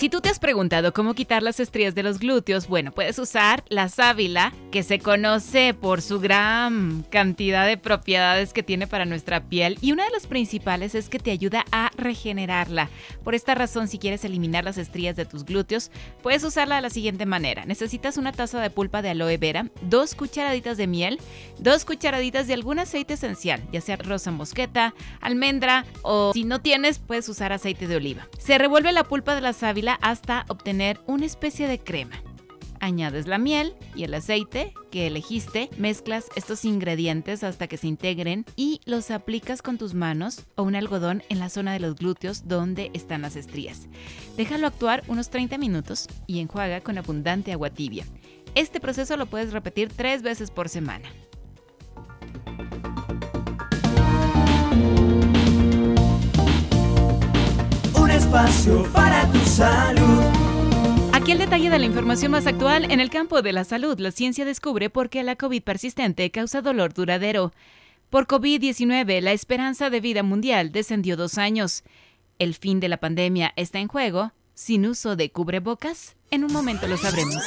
Si tú te has preguntado cómo quitar las estrías de los glúteos, bueno, puedes usar la sábila, que se conoce por su gran cantidad de propiedades que tiene para nuestra piel y una de las principales es que te ayuda a regenerarla. Por esta razón, si quieres eliminar las estrías de tus glúteos, puedes usarla de la siguiente manera. Necesitas una taza de pulpa de aloe vera, dos cucharaditas de miel, dos cucharaditas de algún aceite esencial, ya sea rosa mosqueta, almendra o si no tienes, puedes usar aceite de oliva. Se revuelve la pulpa de la sábila hasta obtener una especie de crema. Añades la miel y el aceite que elegiste, mezclas estos ingredientes hasta que se integren y los aplicas con tus manos o un algodón en la zona de los glúteos donde están las estrías. Déjalo actuar unos 30 minutos y enjuaga con abundante agua tibia. Este proceso lo puedes repetir tres veces por semana. Espacio para tu salud. Aquí el detalle de la información más actual en el campo de la salud. La ciencia descubre por qué la COVID persistente causa dolor duradero. Por COVID-19, la esperanza de vida mundial descendió dos años. ¿El fin de la pandemia está en juego? ¿Sin uso de cubrebocas? En un momento lo sabremos.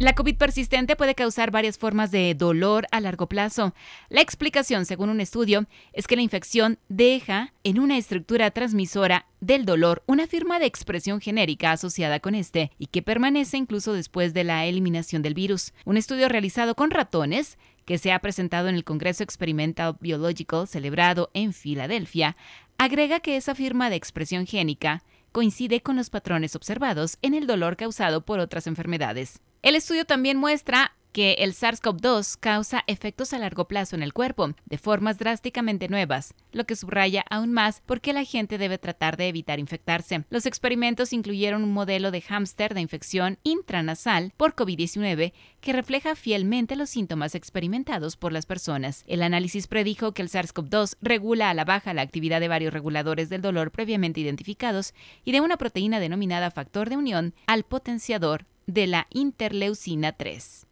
La COVID persistente puede causar varias formas de dolor a largo plazo. La explicación, según un estudio, es que la infección deja en una estructura transmisora del dolor una firma de expresión genérica asociada con este y que permanece incluso después de la eliminación del virus. Un estudio realizado con ratones que se ha presentado en el Congreso Experimental Biological celebrado en Filadelfia, agrega que esa firma de expresión génica coincide con los patrones observados en el dolor causado por otras enfermedades. El estudio también muestra que el SARS-CoV-2 causa efectos a largo plazo en el cuerpo, de formas drásticamente nuevas, lo que subraya aún más por qué la gente debe tratar de evitar infectarse. Los experimentos incluyeron un modelo de hámster de infección intranasal por COVID-19 que refleja fielmente los síntomas experimentados por las personas. El análisis predijo que el SARS-CoV-2 regula a la baja la actividad de varios reguladores del dolor previamente identificados y de una proteína denominada factor de unión al potenciador de la interleucina 3.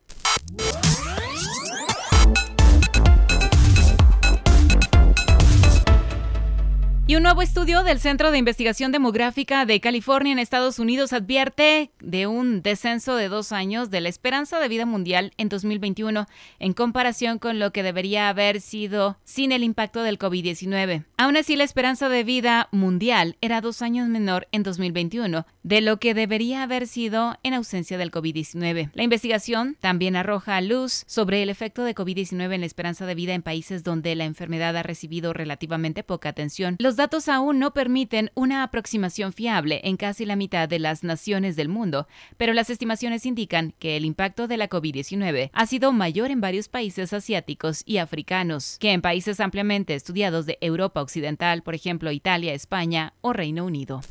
Y un nuevo estudio del Centro de Investigación Demográfica de California en Estados Unidos advierte de un descenso de dos años de la esperanza de vida mundial en 2021 en comparación con lo que debería haber sido sin el impacto del COVID-19. Aún así, la esperanza de vida mundial era dos años menor en 2021 de lo que debería haber sido en ausencia del COVID-19. La investigación también arroja luz sobre el efecto de COVID-19 en la esperanza de vida en países donde la enfermedad ha recibido relativamente poca atención. Los datos aún no permiten una aproximación fiable en casi la mitad de las naciones del mundo, pero las estimaciones indican que el impacto de la COVID-19 ha sido mayor en varios países asiáticos y africanos que en países ampliamente estudiados de Europa Occidental, por ejemplo Italia, España o Reino Unido.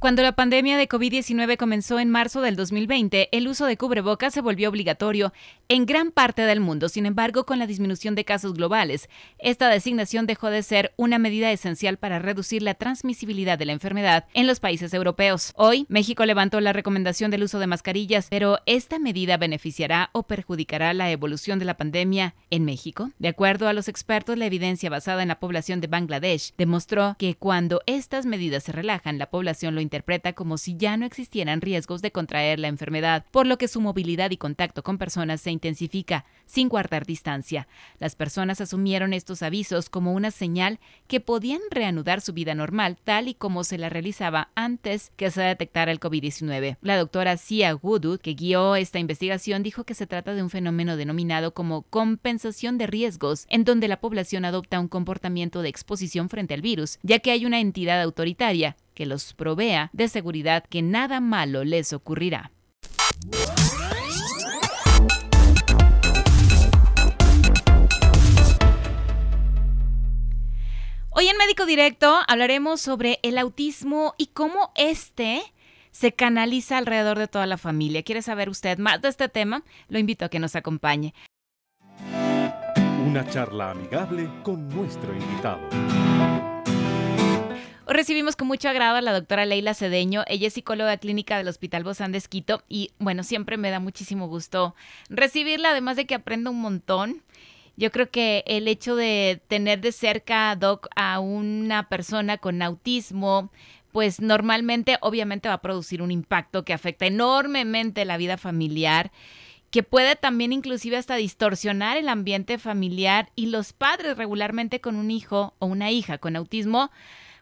Cuando la pandemia de COVID-19 comenzó en marzo del 2020, el uso de cubrebocas se volvió obligatorio en gran parte del mundo. Sin embargo, con la disminución de casos globales, esta designación dejó de ser una medida esencial para reducir la transmisibilidad de la enfermedad en los países europeos. Hoy, México levantó la recomendación del uso de mascarillas, pero ¿esta medida beneficiará o perjudicará la evolución de la pandemia en México? De acuerdo a los expertos, la evidencia basada en la población de Bangladesh demostró que cuando estas medidas se relajan, la población lo interpreta como si ya no existieran riesgos de contraer la enfermedad, por lo que su movilidad y contacto con personas se intensifica, sin guardar distancia. Las personas asumieron estos avisos como una señal que podían reanudar su vida normal, tal y como se la realizaba antes que se detectara el COVID-19. La doctora Sia Woodwood, que guió esta investigación, dijo que se trata de un fenómeno denominado como compensación de riesgos, en donde la población adopta un comportamiento de exposición frente al virus, ya que hay una entidad autoritaria que los provea de seguridad que nada malo les ocurrirá. Hoy en Médico Directo hablaremos sobre el autismo y cómo este se canaliza alrededor de toda la familia. ¿Quiere saber usted más de este tema? Lo invito a que nos acompañe. Una charla amigable con nuestro invitado. Recibimos con mucho agrado a la doctora Leila Cedeño. Ella es psicóloga clínica del Hospital Bozán de Esquito y bueno, siempre me da muchísimo gusto recibirla, además de que aprendo un montón. Yo creo que el hecho de tener de cerca, Doc, a una persona con autismo, pues normalmente obviamente va a producir un impacto que afecta enormemente la vida familiar que puede también inclusive hasta distorsionar el ambiente familiar y los padres regularmente con un hijo o una hija con autismo,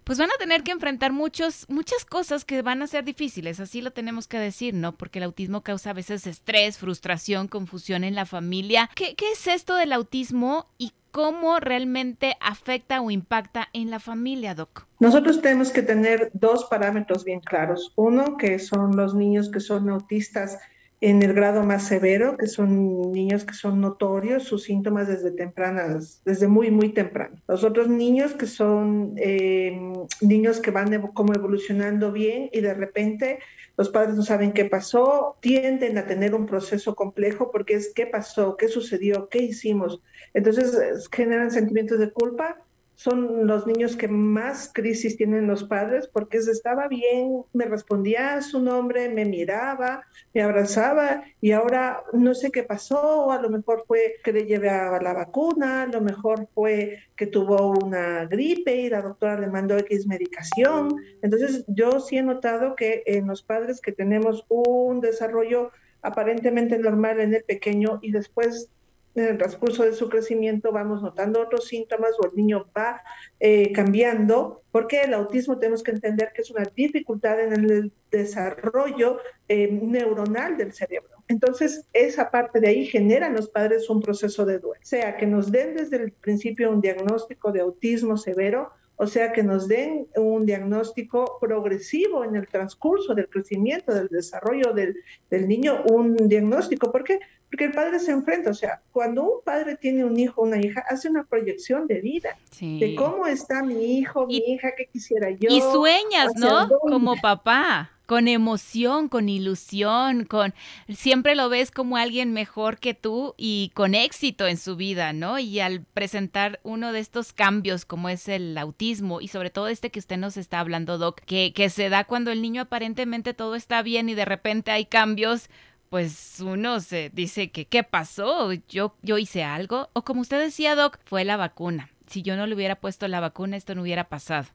pues van a tener que enfrentar muchos, muchas cosas que van a ser difíciles, así lo tenemos que decir, ¿no? Porque el autismo causa a veces estrés, frustración, confusión en la familia. ¿Qué, qué es esto del autismo y cómo realmente afecta o impacta en la familia, Doc? Nosotros tenemos que tener dos parámetros bien claros. Uno, que son los niños que son autistas en el grado más severo, que son niños que son notorios, sus síntomas desde tempranas, desde muy, muy temprano. Los otros niños que son eh, niños que van como evolucionando bien y de repente los padres no saben qué pasó, tienden a tener un proceso complejo porque es qué pasó, qué sucedió, qué hicimos. Entonces generan sentimientos de culpa, son los niños que más crisis tienen los padres porque estaba bien, me respondía a su nombre, me miraba, me abrazaba y ahora no sé qué pasó, a lo mejor fue que le llevé a la vacuna, a lo mejor fue que tuvo una gripe y la doctora le mandó X medicación. Entonces yo sí he notado que en los padres que tenemos un desarrollo aparentemente normal en el pequeño y después en el transcurso de su crecimiento vamos notando otros síntomas o el niño va eh, cambiando, porque el autismo tenemos que entender que es una dificultad en el desarrollo eh, neuronal del cerebro. Entonces, esa parte de ahí genera en los padres un proceso de duelo, sea que nos den desde el principio un diagnóstico de autismo severo, o sea, que nos den un diagnóstico progresivo en el transcurso del crecimiento, del desarrollo del, del niño, un diagnóstico. ¿Por qué? Porque el padre se enfrenta, o sea, cuando un padre tiene un hijo o una hija, hace una proyección de vida, de cómo está mi hijo, mi hija, qué quisiera yo. Y sueñas, ¿no? Como papá con emoción, con ilusión, con siempre lo ves como alguien mejor que tú y con éxito en su vida, ¿no? Y al presentar uno de estos cambios como es el autismo y sobre todo este que usted nos está hablando, Doc, que, que se da cuando el niño aparentemente todo está bien y de repente hay cambios, pues uno se dice que ¿qué pasó? ¿Yo, yo hice algo? O como usted decía, Doc, fue la vacuna. Si yo no le hubiera puesto la vacuna, esto no hubiera pasado.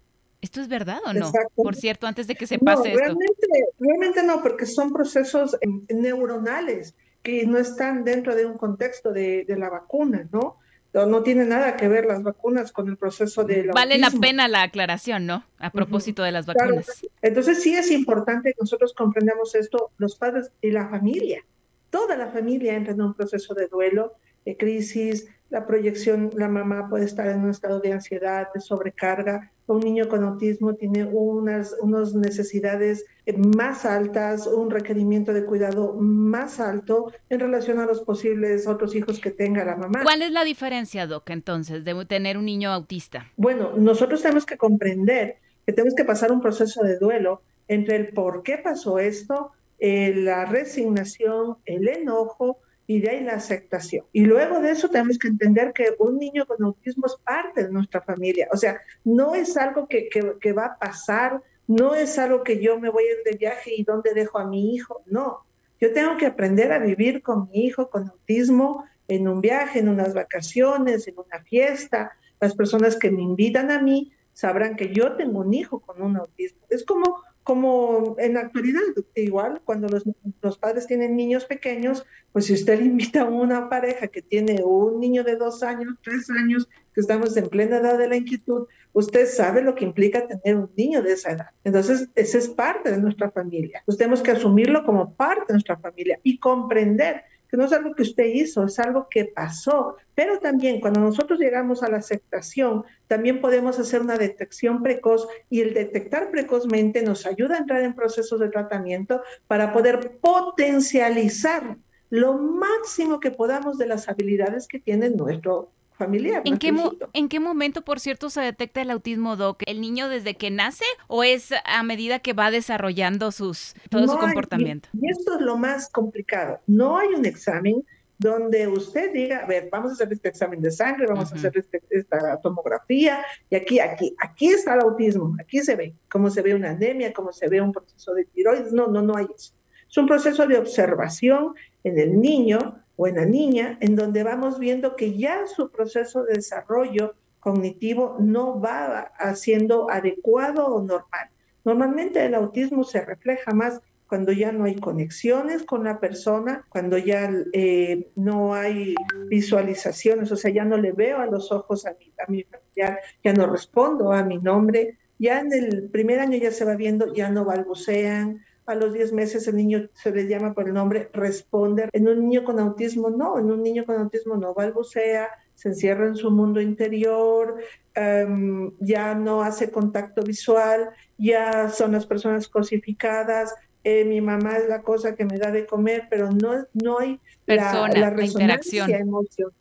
¿Esto es verdad o no? Por cierto, antes de que se pase no, realmente, Realmente no, porque son procesos em, neuronales que no están dentro de un contexto de, de la vacuna, ¿no? No tiene nada que ver las vacunas con el proceso de la Vale la pena la aclaración, ¿no? A propósito de las vacunas. Entonces sí es importante que nosotros comprendamos esto, los padres y la familia. Toda la familia entra en un proceso de duelo, de crisis, la proyección, la mamá puede estar en un estado de ansiedad, de sobrecarga. Un niño con autismo tiene unas, unas necesidades más altas, un requerimiento de cuidado más alto en relación a los posibles otros hijos que tenga la mamá. ¿Cuál es la diferencia, Doc, entonces, de tener un niño autista? Bueno, nosotros tenemos que comprender que tenemos que pasar un proceso de duelo entre el por qué pasó esto, eh, la resignación, el enojo, y de ahí la aceptación. Y luego de eso tenemos que entender que un niño con autismo es parte de nuestra familia. O sea, no es algo que, que, va a pasar, no es algo que yo me voy a ir de viaje y dónde dejo a mi hijo. No, yo tengo que aprender a vivir con mi hijo con autismo en un viaje, en unas vacaciones, en una fiesta. Las personas que me invitan a mí sabrán que yo tengo un hijo con un autismo. Es como como en la actualidad, igual cuando los, los, padres tienen niños pequeños, pues si usted le invita a una pareja que tiene un niño de dos años, tres años, que estamos en plena edad de la inquietud, usted sabe lo que implica tener un niño de esa edad. Entonces, ese es parte de nuestra familia. Tenemos que asumirlo como parte de nuestra familia y comprender no es algo que usted hizo, es algo que pasó. Pero también cuando nosotros llegamos a la aceptación, también podemos hacer una detección precoz y el detectar precozmente nos ayuda a entrar en procesos de tratamiento para poder potencializar lo máximo que podamos de las habilidades que tiene nuestro familiar. ¿En qué. ¿En qué momento, por cierto, se detecta el autismo, Doc? ¿El niño desde que nace o es a medida que va desarrollando sus, todo su No hay- comportamiento? Y esto es lo más complicado. No hay un examen donde usted diga, a ver, vamos a hacer este examen de sangre, vamos Ujú. a hacer este- esta tomografía, y aquí, aquí, aquí está el autismo, aquí se ve, cómo se ve una anemia, cómo se ve un proceso de tiroides. No, no, no hay eso. Es un proceso de observación en el niño o en la niña, en donde vamos viendo que ya su proceso de desarrollo cognitivo no va haciendo adecuado o normal. Normalmente el autismo se refleja más cuando ya no hay conexiones con la persona, cuando ya eh, no hay visualizaciones, o sea, ya no le veo a los ojos a mi, a mi familiar, ya no respondo a mi nombre, ya en el primer año ya se va viendo, ya no balbucean, a los 10 meses el niño se le llama por el nombre, responde. En un niño con autismo no, en un niño con autismo no balbucea, se encierra en su mundo interior, um, ya no hace contacto visual, ya son las personas cosificadas, eh, mi mamá es la cosa que me da de comer, pero no, no hay Persona, la, la resonancia interacción. emocional.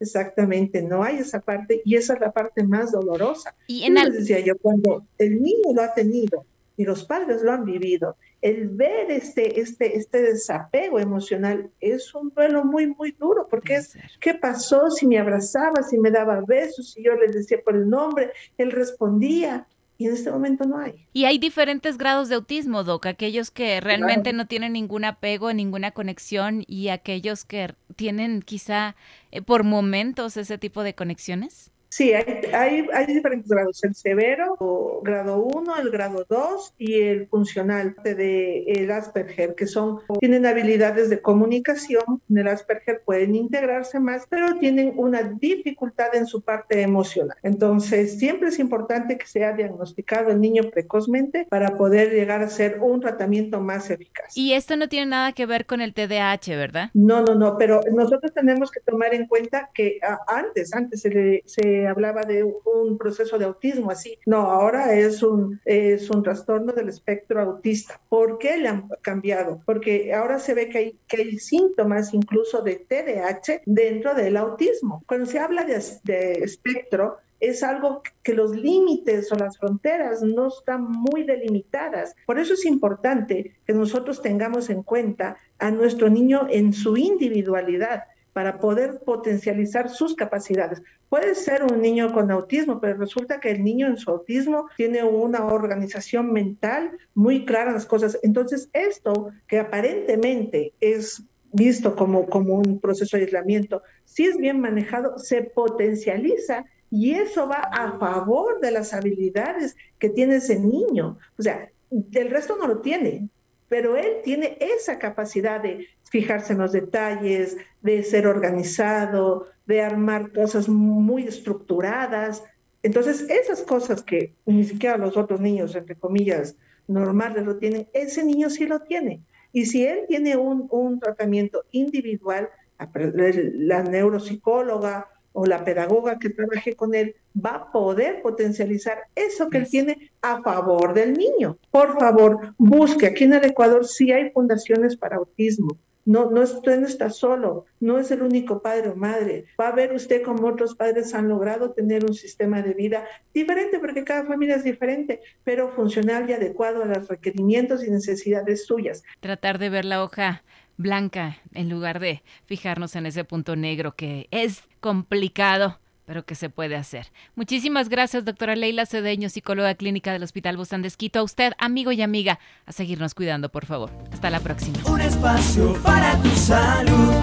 Exactamente, no hay esa parte y esa es la parte más dolorosa. Y en Yo decía yo, cuando el niño lo ha tenido y los padres lo han vivido, el ver este, este, este desapego emocional es un duelo muy, muy duro, porque es, ¿qué pasó si me abrazaba, si me daba besos, si yo le decía por el nombre, él respondía? Y en este momento no hay. Y hay diferentes grados de autismo, Doc. Aquellos que realmente no tienen ningún apego, ninguna conexión y aquellos que tienen quizá eh, por momentos ese tipo de conexiones. Sí, hay, hay, hay, diferentes grados, el severo, o grado 1, el grado 2 y el funcional de el Asperger, que son, tienen habilidades de comunicación, en el Asperger pueden integrarse más, pero tienen una dificultad en su parte emocional. Entonces, siempre es importante que sea diagnosticado el niño precozmente para poder llegar a ser un tratamiento más eficaz. Y esto no tiene nada que ver con el TDAH, ¿verdad? No, no, no, pero nosotros tenemos que tomar en cuenta que antes, antes se, le, se hablaba de un proceso de autismo así. No, ahora es un, es un trastorno del espectro autista. ¿Por qué le han cambiado? Porque ahora se ve que hay, que hay síntomas incluso de TDAH dentro del autismo. Cuando se habla de, de espectro, es algo que los límites o las fronteras no están muy delimitadas. Por eso es importante que nosotros tengamos en cuenta a nuestro niño en su individualidad para poder potencializar sus capacidades. Puede ser un niño con autismo, pero resulta que el niño en su autismo tiene una organización mental muy clara en las cosas. Entonces, esto que aparentemente es visto como, como un proceso de aislamiento, si es bien manejado, se potencializa y eso va a favor de las habilidades que tiene ese niño. O sea, el resto no lo tiene, pero él tiene esa capacidad de fijarse en los detalles, de ser organizado, de armar cosas muy estructuradas. Entonces, esas cosas que ni siquiera los otros niños, entre comillas, normales lo tienen, ese niño sí lo tiene. Y si él tiene un, un tratamiento individual, la neuropsicóloga o la pedagoga que trabaje con él va a poder potencializar eso que él tiene a favor del niño. Por favor, busque. Aquí en el Ecuador sí hay fundaciones para autismo. No, no, usted no está solo, no es el único padre o madre. Va a ver usted cómo otros padres han logrado tener un sistema de vida diferente, porque cada familia es diferente, pero funcional y adecuado a los requerimientos y necesidades suyas. Tratar de ver la hoja blanca en lugar de fijarnos en ese punto negro que es complicado pero que se puede hacer. Muchísimas gracias, doctora Leila Cedeño, psicóloga clínica del Hospital Bozán de Esquito. A usted, amigo y amiga, a seguirnos cuidando, por favor. Hasta la próxima. Un espacio para tu salud.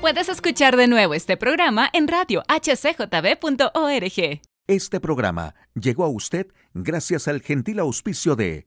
Puedes escuchar de nuevo este programa en radio hcjb.org. Este programa llegó a usted gracias al gentil auspicio de